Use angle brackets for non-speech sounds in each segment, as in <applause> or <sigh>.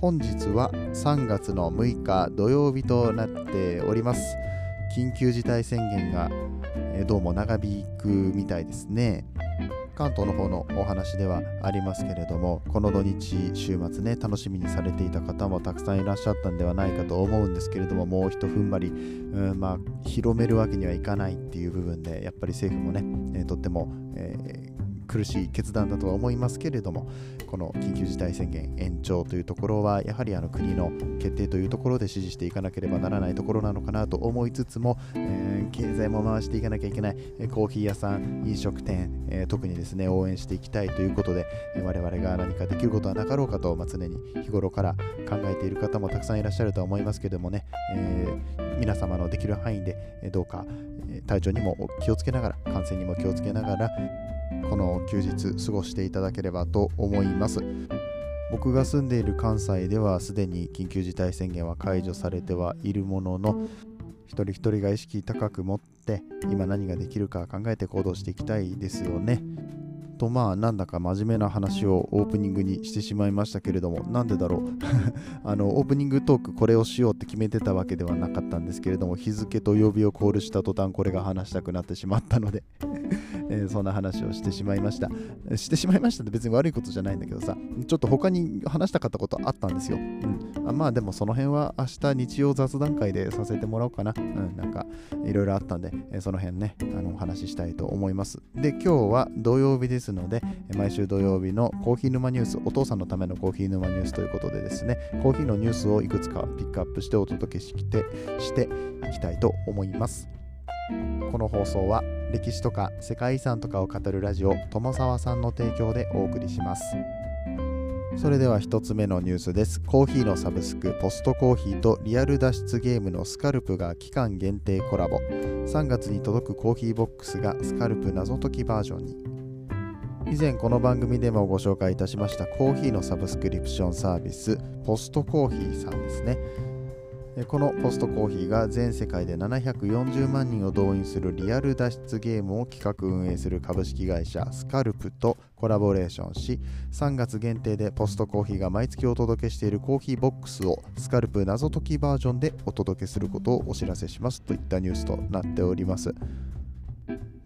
本日は3月の6日土曜日となっております。緊急事態宣言がどうも長引くみたいですね。関東の方のお話ではありますけれどもこの土日週末ね楽しみにされていた方もたくさんいらっしゃったんではないかと思うんですけれどももうひと踏ん張り、うん、まあ広めるわけにはいかないっていう部分でやっぱり政府もね、えー、とっても、えー苦しい決断だとは思いますけれどもこの緊急事態宣言延長というところはやはりあの国の決定というところで支持していかなければならないところなのかなと思いつつも、えー、経済も回していかなきゃいけないコーヒー屋さん飲食店、えー、特にですね応援していきたいということで我々が何かできることはなかろうかと、まあ、常に日頃から考えている方もたくさんいらっしゃるとは思いますけれどもね、えー、皆様のできる範囲でどうか体調にも気をつけながら感染にも気をつけながらこの休日過ごしていただければと思います。僕が住んでいる関西ではすでに緊急事態宣言は解除されてはいるものの一人一人が意識高く持って今何ができるか考えて行動していきたいですよね。とまあなんだか真面目な話をオープニングにしてしまいましたけれどもなんでだろう。<laughs> あのオープニングトークこれをしようって決めてたわけではなかったんですけれども日付と曜日をコールした途端これが話したくなってしまったので。えー、そんな話をしてしまいました。してしまいましたって別に悪いことじゃないんだけどさ、ちょっと他に話したかったことあったんですよ。うん、あまあでもその辺は明日日曜雑談会でさせてもらおうかな。うん、なんかいろいろあったんで、えー、その辺ね、あのお話ししたいと思います。で、今日は土曜日ですので、毎週土曜日のコーヒー沼ニュース、お父さんのためのコーヒー沼ニュースということでですね、コーヒーのニュースをいくつかピックアップしてお届けしてしていきたいと思います。この放送は歴史とか世界遺産とかを語るラジオ友沢さんの提供でお送りします。それでは1つ目のニュースです。コーヒーのサブスクポストコーヒーとリアル脱出ゲームのスカルプが期間限定コラボ。3月に届くコーヒーボックスがスカルプ謎解きバージョンに。以前この番組でもご紹介いたしましたコーヒーのサブスクリプションサービスポストコーヒーさんですね。このポストコーヒーが全世界で740万人を動員するリアル脱出ゲームを企画運営する株式会社スカルプとコラボレーションし3月限定でポストコーヒーが毎月お届けしているコーヒーボックスをスカルプ謎解きバージョンでお届けすることをお知らせしますといったニュースとなっております。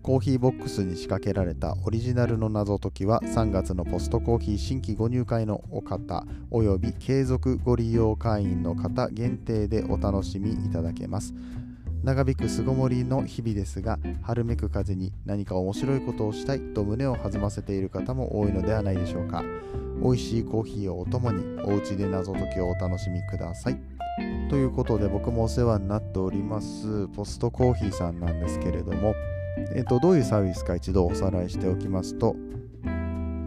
コーヒーボックスに仕掛けられたオリジナルの謎解きは3月のポストコーヒー新規ご入会のお方および継続ご利用会員の方限定でお楽しみいただけます。長引く巣ごもりの日々ですが春めく風に何か面白いことをしたいと胸を弾ませている方も多いのではないでしょうか。美味しいコーヒーをお供にお家で謎解きをお楽しみください。ということで僕もお世話になっておりますポストコーヒーさんなんですけれどもえっと、どういうサービスか一度おさらいしておきますと、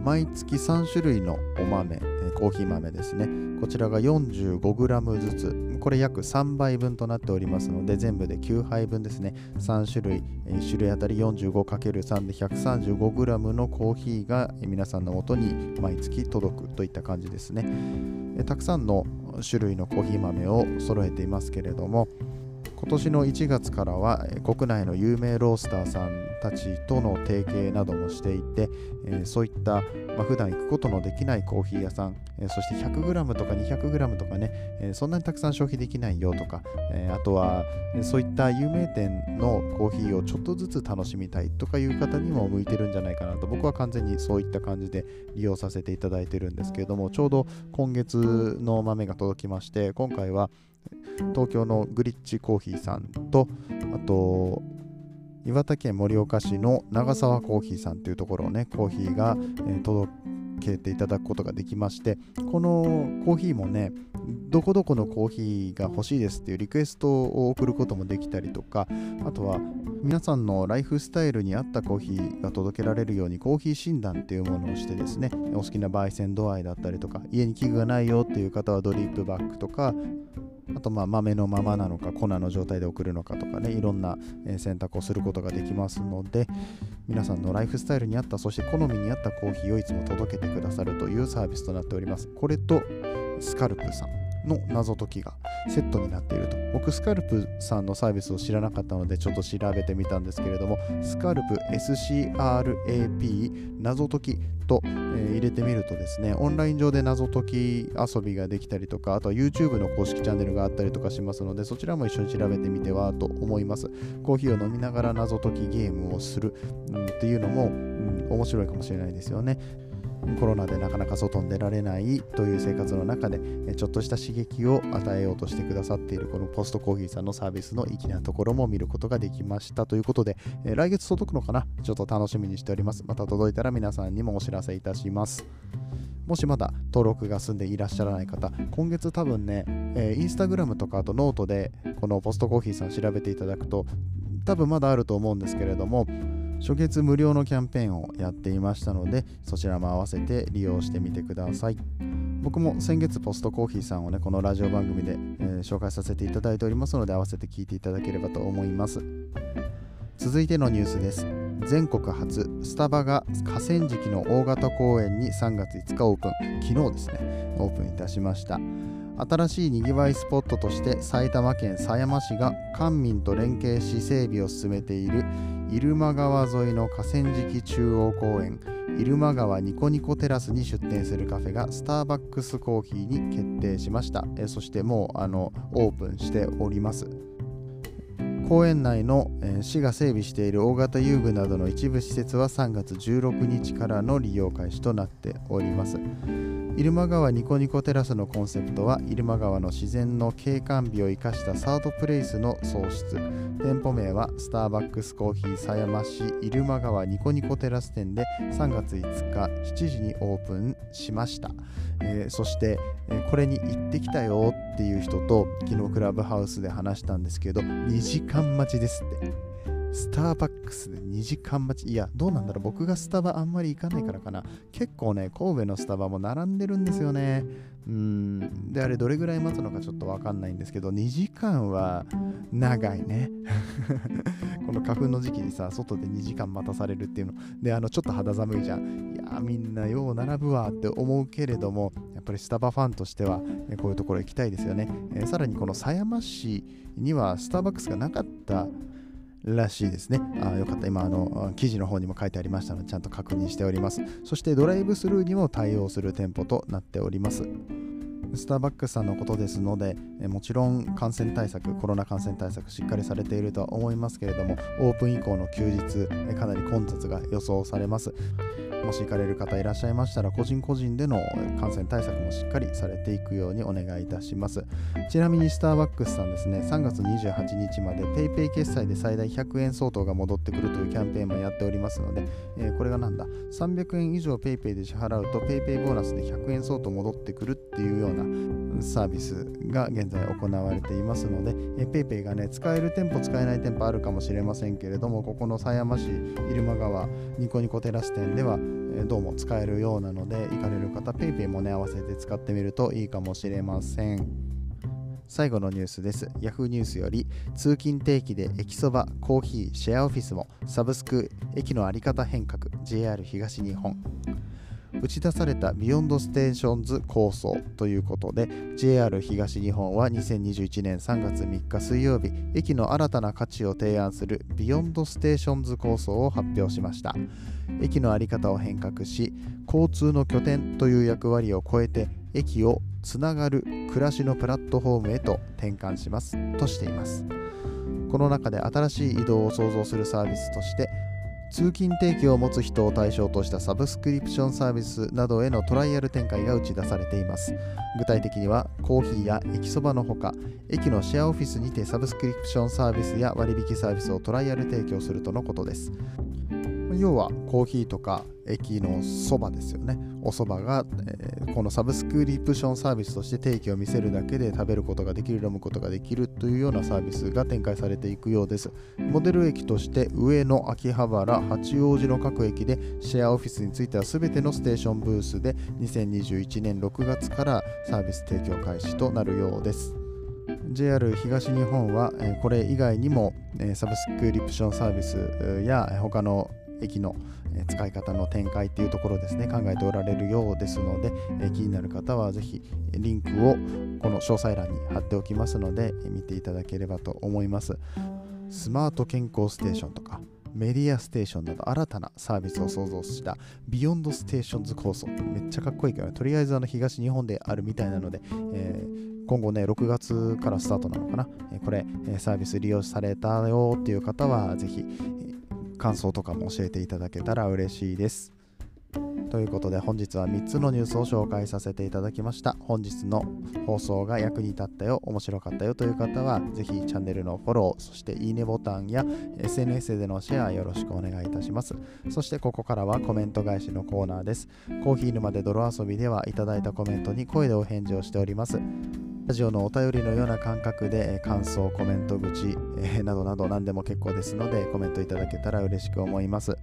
毎月3種類のお豆、コーヒー豆ですね。こちらが 45g ずつ、これ約3杯分となっておりますので、全部で9杯分ですね。3種類、1種類あたり 45×3 で 135g のコーヒーが皆さんのもとに毎月届くといった感じですね。たくさんの種類のコーヒー豆を揃えていますけれども、今年の1月からは国内の有名ロースターさんたちとの提携などもしていて、えそういった、まあ、普段行くことのできないコーヒー屋さん、えそして 100g とか 200g とかね、えそんなにたくさん消費できないよとか、えあとはそういった有名店のコーヒーをちょっとずつ楽しみたいとかいう方にも向いてるんじゃないかなと僕は完全にそういった感じで利用させていただいてるんですけれどもちょうど今月の豆が届きまして今回は東京のグリッチコーヒーさんとあと岩手県盛岡市の長沢コーヒーさんというところをねコーヒーが、え、届けていただくことができましてこのコーヒーもねどこどこのコーヒーが欲しいですっていうリクエストを送ることもできたりとかあとは皆さんのライフスタイルに合ったコーヒーが届けられるようにコーヒー診断っていうものをしてですねお好きな焙煎度合いだったりとか家に器具がないよっていう方はドリップバッグとかあとまあ豆のままなのか粉の状態で送るのかとかねいろんな選択をすることができますので皆さんのライフスタイルに合ったそして好みに合ったコーヒーをいつも届けてくださるというサービスとなっております。これとスカルプさん。の謎解きがセットになっていると。僕スカルプさんのサービスを知らなかったのでちょっと調べてみたんですけれどもスカルプ SCRAP 謎解きと、えー、入れてみるとですねオンライン上で謎解き遊びができたりとかあとは YouTube の公式チャンネルがあったりとかしますのでそちらも一緒に調べてみてはと思います。コーヒーを飲みながら謎解きゲームをする、うん、っていうのも、うん、面白いかもしれないですよね。コロナでなかなか外に出られないという生活の中でちょっとした刺激を与えようとしてくださっているこのポストコーヒーさんのサービスの粋なところも見ることができましたということで来月届くのかな？ちょっと楽しみにしております。また届いたら皆さんにもお知らせいたします。もしまだ登録が済んでいらっしゃらない方、今月多分ね、えー、インスタグラムとかあとノートでこのポストコーヒーさん調べていただくと多分まだあると思うんですけれども初月無料のキャンペーンをやっていましたのでそちらも合わせて利用してみてください。僕も先月ポストコーヒーさんをねこのラジオ番組で、えー、紹介させていただいておりますので合わせて聞いていただければと思います。続いてのニュースです。全国初スタバが河川敷の大型公園に3月5日オープン。昨日ですねオープンいたしました。新しいにぎわいスポットとして埼玉県狭山市が官民と連携し整備を進めている入間川沿いの河川敷中央公園入間川ニコニコテラスに出店するカフェがスターバックスコーヒーに決定しました。えそしてもうあのオープンしております。公園内の、え市が整備している大型遊具などの一部施設は3月16日からの利用開始となっております。入間川ニコニコテラスのコンセプトは入間川の自然の景観美を生かしたサードプレイスの創出店舗名はスターバックスコーヒー狭山市入間川ニコニコテラス店で3月5日7時にオープンしました、えー、そして、えー、これに行ってきたよっていう人と昨日クラブハウスで話したんですけど2時間待ちですって。スターバックスで2時間待ち。いや、どうなんだろう。僕がスタバあんまり行かないからかな。結構ね、神戸のスタバも並んでるんですよね。うん。で、あれどれぐらい待つのかちょっとわかんないんですけど、2時間は長いね。<laughs> この花粉の時期にさ、外で2時間待たされるっていうの。で、あの、ちょっと肌寒いじゃん。いや、みんなよう並ぶわって思うけれども、やっぱりスタバファンとしては、こういうところ行きたいですよね。えー、さらにこの狭山市にはスターバックスがなかったらしいですね。あよかった。今、あの、記事の方にも書いてありましたので、ちゃんと確認しております。そして、ドライブスルーにも対応する店舗となっております。スターバックスさんのことですので、もちろん感染対策、コロナ感染対策しっかりされているとは思いますけれども、オープン以降の休日、かなり混雑が予想されます。もし行かれる方いらっしゃいましたら個人個人での感染対策もしっかりされていくようにお願いいたします。ちなみにスターバックスさんですね3月28日まで PayPay 決済で最大100円相当が戻ってくるというキャンペーンもやっておりますので、えー、これがなんだ？300円以上 PayPay で支払うと PayPay ボーナスで100円相当戻ってくるっていうようなサービスが現在行われていますので、PayPay がね使える店舗使えない店舗あるかもしれませんけれどもここの狭山市入間川ニコニコテラス店ではどうも使えるようなので行かれる方 PayPay もね合わせて使ってみるといいかもしれません。最後のニュースです。Yahoo ニュースより通勤定期で駅そばコーヒーシェアオフィスもサブスク駅の在り方変革 JR 東日本。打ち出された Beyond Stations 構想ということで JR 東日本は2021年3月3日水曜日駅の新たな価値を提案する Beyond Stations 構想を発表しました。駅の在り方を変革し交通の拠点という役割を超えて駅をつながる暮らしのプラットフォームへと転換しますとしています。この中で新しい移動を創造するサービスとして通勤定期を持つ人を対象としたサブスクリプションサービスなどへのトライアル展開が打ち出されています。具体的にはコーヒーや駅そばのほか駅のシェアオフィスにてサブスクリプションサービスや割引サービスをトライアル提供するとのことです。要はコーヒーとか駅のそばですよね。お蕎麦が、えー、このサブスクリプションサービスとして定期を見せるだけで食べることができる飲むことができるというようなサービスが展開されていくようです。モデル駅として上野秋葉原八王子の各駅でシェアオフィスについては全てのステーションブースで2021年6月からサービス提供開始となるようです。JR 東日本は、これ以外にも、サブスクリプションサービスや他の駅の使い方の展開っていうところですね考えておられるようですので気になる方はぜひリンクをこの詳細欄に貼っておきますので見ていただければと思います。スマート健康ステーションとかメディアステーションなど新たなサービスを創造した Beyond Stations 構想。めっちゃかっこいいけどね。とりあえずあの東日本であるみたいなので、えー、今後ね6月からスタートなのかな、これサービス利用されたよっていう方はぜひ感想とかも教えていただけたら嬉しいです。ということで本日は3つのニュースを紹介させていただきました。本日の放送が役に立ったよ、面白かったよという方は、ぜひチャンネルのフォロー、そしていいねボタンや SNS でのシェアよろしくお願いいたします。そしてここからはコメント返しのコーナーです。コーヒー沼で泥遊びではいただいたコメントに声でお返事をしております。ラジオのお便りのような感覚で感想、コメント口、え、などなど何でも結構ですのでコメントいただけたら嬉しく思います。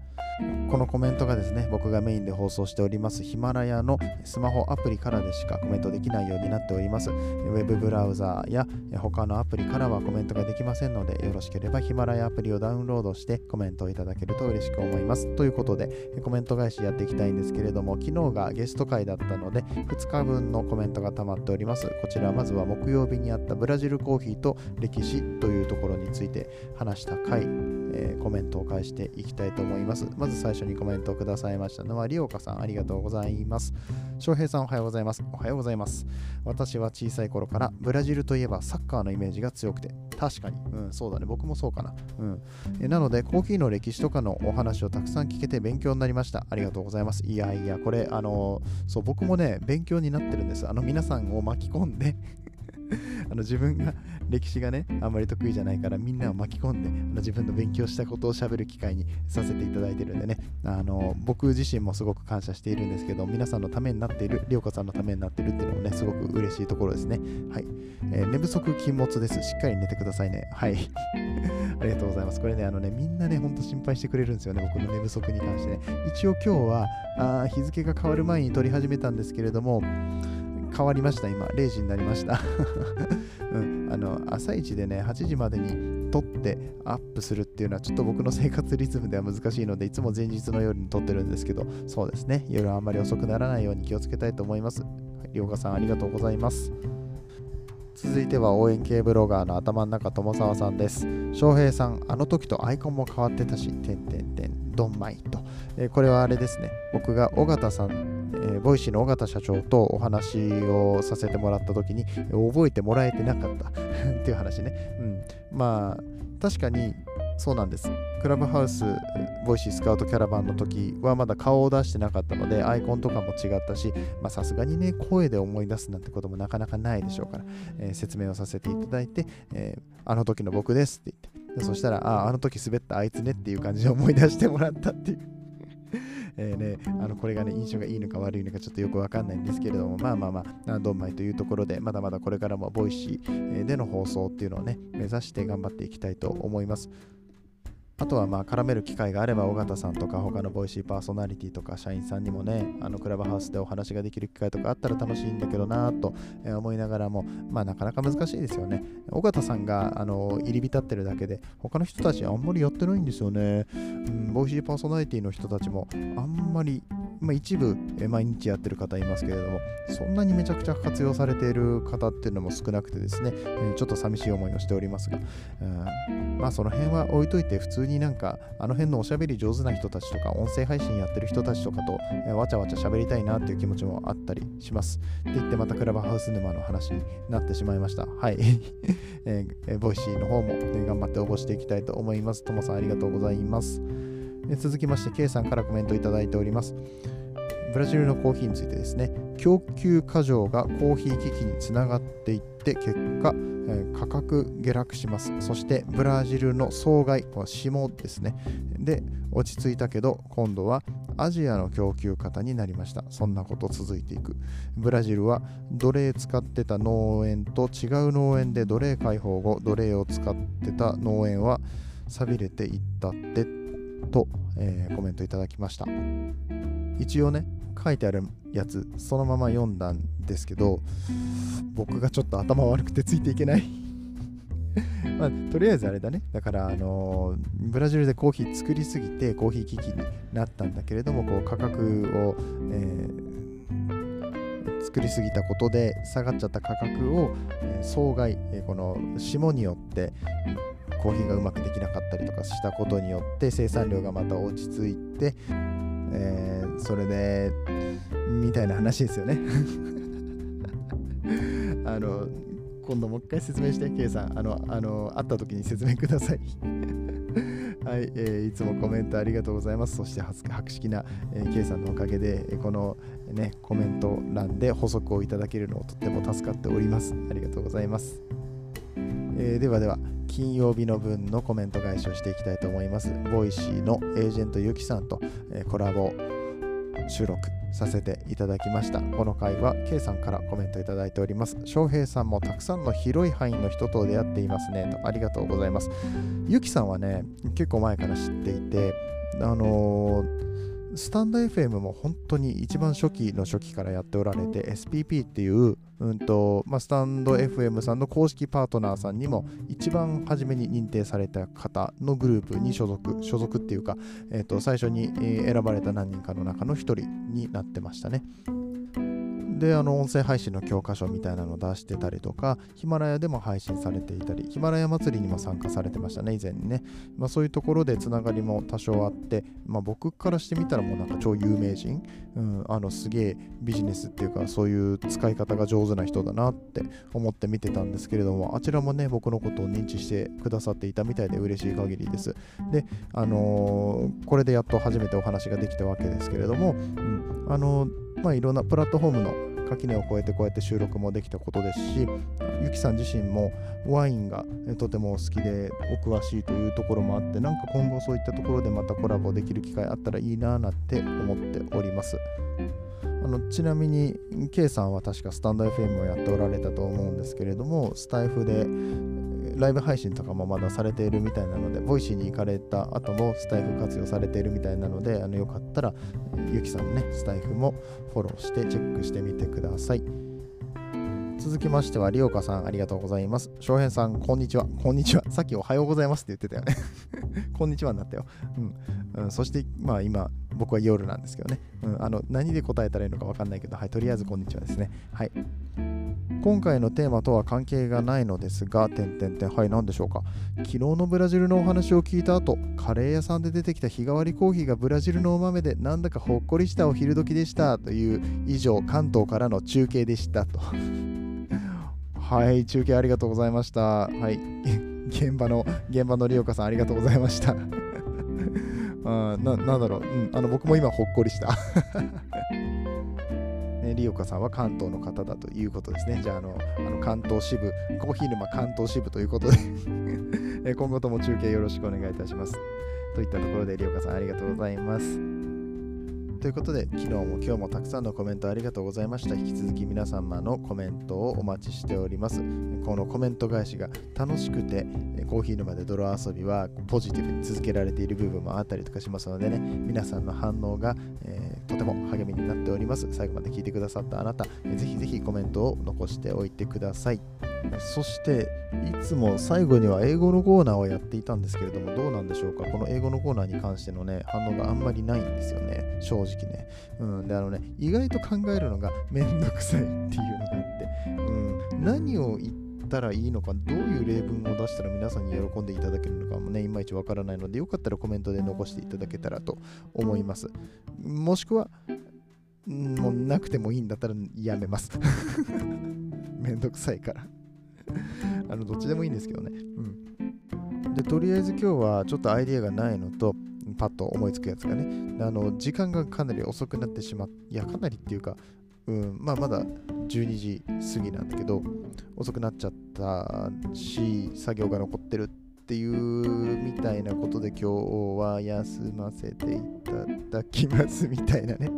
このコメントがですね、僕がメインで放放送しておりますヒマラヤのスマホアプリからでしかコメントできないようになっております。ウェブブラウザーや他のアプリからはコメントができませんので、よろしければヒマラヤアプリをダウンロードしてコメントをいただけると嬉しく思います。ということで、コメント返しやっていきたいんですけれども、昨日がゲスト会だったので、2日分のコメントが溜まっております。こちらまずは木曜日にあったブラジルコーヒーと歴史というところについて話した回、えー、コメントを返していきたいと思います。まず最初にコメントをくださいましたのは、リオカさん、ありがとうございます。翔平さん、おはようございます。おはようございます。私は小さい頃からブラジルといえばサッカーのイメージが強くて、確かに、うん、そうだね、僕もそうかな。うん。えなので、コーヒーの歴史とかのお話をたくさん聞けて勉強になりました。ありがとうございます。いやいや、これ、あのそう、僕もね、勉強になってるんです。あの、皆さんを巻き込んで <laughs> あの自分が歴史がね、あんまり得意じゃないからみんなを巻き込んで、あの自分の勉強したことをしゃべる機会にさせていただいてるんでね、あの僕自身もすごく感謝しているんですけど、皆さんのためになっている、りょうこさんのためになっているっていうのもね、すごく嬉しいところですね。はい。えー、寝不足禁物です。しっかり寝てくださいね。はい。<laughs> ありがとうございます。これね、あのね、みんなね、ほんと心配してくれるんですよね、僕の寝不足に関してね。一応今日はあ日付が変わる前に撮り始めたんですけれども、変わりました、今。0時になりました。<laughs> うん、あの朝一でね、8時までに撮ってアップするっていうのはちょっと僕の生活リズムでは難しいので、いつも前日の夜に撮ってるんですけど、そうですね、夜あんまり遅くならないように気をつけたいと思います。りょうかさん、ありがとうございます。続いては応援系ブロガーの頭の中友沢さんです。翔平さん、あの時とアイコンも変わってたし、てんてんてん、ドンマイと。えー、これはあれですね、僕が尾形さんえー、 Voicy の尾形社長とお話をさせてもらった時に覚えてもらえてなかった。<laughs> っていう話ね、うん、まあ確かにそうなんです。 Clubhouse、Voicy スカウトキャラバンの時はまだ顔を出してなかったので、アイコンとかも違ったし、さすがにね、声で思い出すなんてこともなかなかないでしょうから、えー、説明をさせていただいて、えー、あの時の僕ですって言って、そしたら、ああ、あの時滑ったあいつねっていう感じで思い出してもらったっていう。えーね、あのこれがね、印象がいいのか悪いのかちょっとよくわかんないんですけれども、まあまあまあ、ドンマイというところで、まだまだこれからも Voicy での放送っていうのをね、目指して頑張っていきたいと思います。あとはまあ絡める機会があれば尾形さんとか他の Voicy パーソナリティとか社員さんにもねあのクラブハウスでお話ができる機会とかあったら楽しいんだけどなと思いながらもまあなかなか難しいですよね。尾形さんがあの入り浸ってるだけで他の人たちあんまりやってないんですよね、うん、 Voicy パーソナリティの人たちもあんまりまあ、一部、え毎日やってる方いますけれども、そんなにめちゃくちゃ活用されている方っていうのも少なくてですね、えちょっと寂しい思いをしておりますが、うんまあその辺は置いといて、普通になんか、あの辺のおしゃべり上手な人たちとか、音声配信やってる人たちとかと、えわちゃわちゃ喋りたいなっていう気持ちもあったりします。って言って、またクラブハウス沼の話になってしまいました。はい。<laughs> えー、 Voicy の方も、ね、頑張って応募していきたいと思います。ともさんありがとうございます。続きまして、K さんからコメントいただいております。ブラジルのコーヒーについてですね。供給過剰がコーヒー危機につながっていって結果、え価格下落します。そしてブラジルの総害この下ですね。で落ち着いたけど今度はアジアの供給方になりました。そんなこと続いていく。ブラジルは奴隷使ってた農園と違う農園で奴隷解放後奴隷を使ってた農園は寂れていったってと、えー、コメントいただきました一応ね書いてあるやつそのまま読んだんですけど僕がちょっと頭悪くてついていけない <laughs> まあ、とりあえずあれだね。だから、あのー、ブラジルでコーヒー作りすぎてコーヒー危機になったんだけれども、こう価格を、えー、作りすぎたことで下がっちゃった価格を、えー、総害、えー、この霜によってコーヒーがうまくできなかったりとかしたことによって生産量がまた落ち着いて、えー、それでみたいな話ですよね <laughs> あの今度もう一回説明して、K さん。あの、あの、会った時に説明ください。はい、えー、いつもコメントありがとうございます。そして博識な、えー、K さんのおかげで、この、ね、コメント欄で補足をいただけるのをとっても助かっております。ありがとうございます。えー、ではでは、金曜日の分のコメント返しをしていきたいと思います。 Voicy のエージェントゆきさんと、えー、コラボ収録させていただきました。この回は K さんからコメントいただいております。翔平さんもたくさんの広い範囲の人と出会っていますね。とありがとうございます。ゆきさんはね、結構前から知っていて、あのースタンド FM も本当に一番初期の初期からやっておられて SPP っていう、うんとまあ、スタンド FM さんの公式パートナーさんにも一番初めに認定された方のグループに所属所属っていうか、えー、と最初に選ばれた何人かの中の1人になってましたね。で、あの音声配信の教科書みたいなのを出してたりとか、ヒマラヤでも配信されていたり、ヒマラヤ祭りにも参加されてましたね、以前にね。まあ、そういうところでつながりも多少あって、まあ、僕からしてみたらもうなんか超有名人、うん、あのすげえビジネスっていうか、そういう使い方が上手な人だなって思って見てたんですけれども、あちらもね、僕のことを認知してくださっていたみたいで嬉しい限りです。で、あのー、これでやっと初めてお話ができたわけですけれども、うん、あのーまあ、いろんなプラットフォームの垣根を越えてこうやって収録もできたことですしゆきさん自身もワインがとても好きでお詳しいというところもあってなんか今後そういったところでまたコラボできる機会あったらいいななんて思っております。あのちなみに K さんは確かスタンド FM をやっておられたと思うんですけれどもスタエフでライブ配信とかもまだされているみたいなので、 Voicy に行かれた後もスタエフ活用されているみたいなので、あのよかったら、ゆきさんのね、スタエフもフォローしてチェックしてみてください。続きましては、りおかさん、ありがとうございます。翔平さん、こんにちは。こんにちは。さっきおはようございますって言ってたよね <laughs> こんにちはになったよ。うん。うん、そして、まあ今、僕は夜なんですけどね。うん、あの、何で答えたらいいのかわかんないけど、はい、とりあえずこんにちはですね。はい。今回のテーマとは関係がないのですが、点々点、はい、何でしょうか。昨日のブラジルのお話を聞いた後、カレー屋さんで出てきた日替わりコーヒーがブラジルのお豆で、なんだかほっこりしたお昼時でしたという、以上、関東からの中継でしたと。<laughs> はい、中継ありがとうございました。はい、<laughs> 現場の、現場のリオカさんありがとうございました。<laughs> あななんだろう、うん、あの僕も今ほっこりした。ね、リオカさんは関東の方だということですね。じゃあ、あの、あの関東支部、コーヒー沼関東支部ということで <laughs> 今後とも中継よろしくお願いいたします。といったところで、リオカさんありがとうございます。ということで、昨日も今日もたくさんのコメントありがとうございました。引き続き皆様のコメントをお待ちしております。このコメント返しが楽しくて、コーヒー沼で泥遊びはポジティブに続けられている部分もあったりとかしますのでね、皆さんの反応が、えー、とても励みになっております。最後まで聞いてくださったあなた、ぜひぜひコメントを残しておいてください。そしていつも最後には英語のコーナーをやっていたんですけれどもどうなんでしょうか？この英語のコーナーに関してのね反応があんまりないんですよね。正直ね。うん。であのね意外と考えるのがめんどくさいっていうのがあって。うん。何を言ってたらいいのかどういう例文を出したら皆さんに喜んでいただけるのかもねいまいちわからないのでよかったらコメントで残していただけたらと思います。もしくはもうなくてもいいんだったらやめます。<laughs> めんどくさいから。<laughs> あのどっちでもいいんですけどね。うん、でとりあえず今日はちょっとアイディアがないのとパッと思いつくやつがね。あの時間がかなり遅くなってしまっいやかなりっていうかうんまあ、まだ12時過ぎなんだけど遅くなっちゃったし作業が残ってるっていうみたいなことで今日は休ませていただきますみたいなね。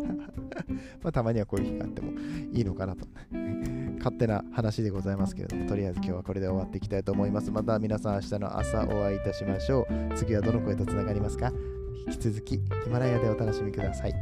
<laughs> またまにはこういう日があってもいいのかなと。<laughs> 勝手な話でございますけれどもとりあえず今日はこれで終わっていきたいと思います。また皆さん明日の朝お会いいたしましょう。次はどの声とつながりますか？引き続きヒマラヤでお楽しみください。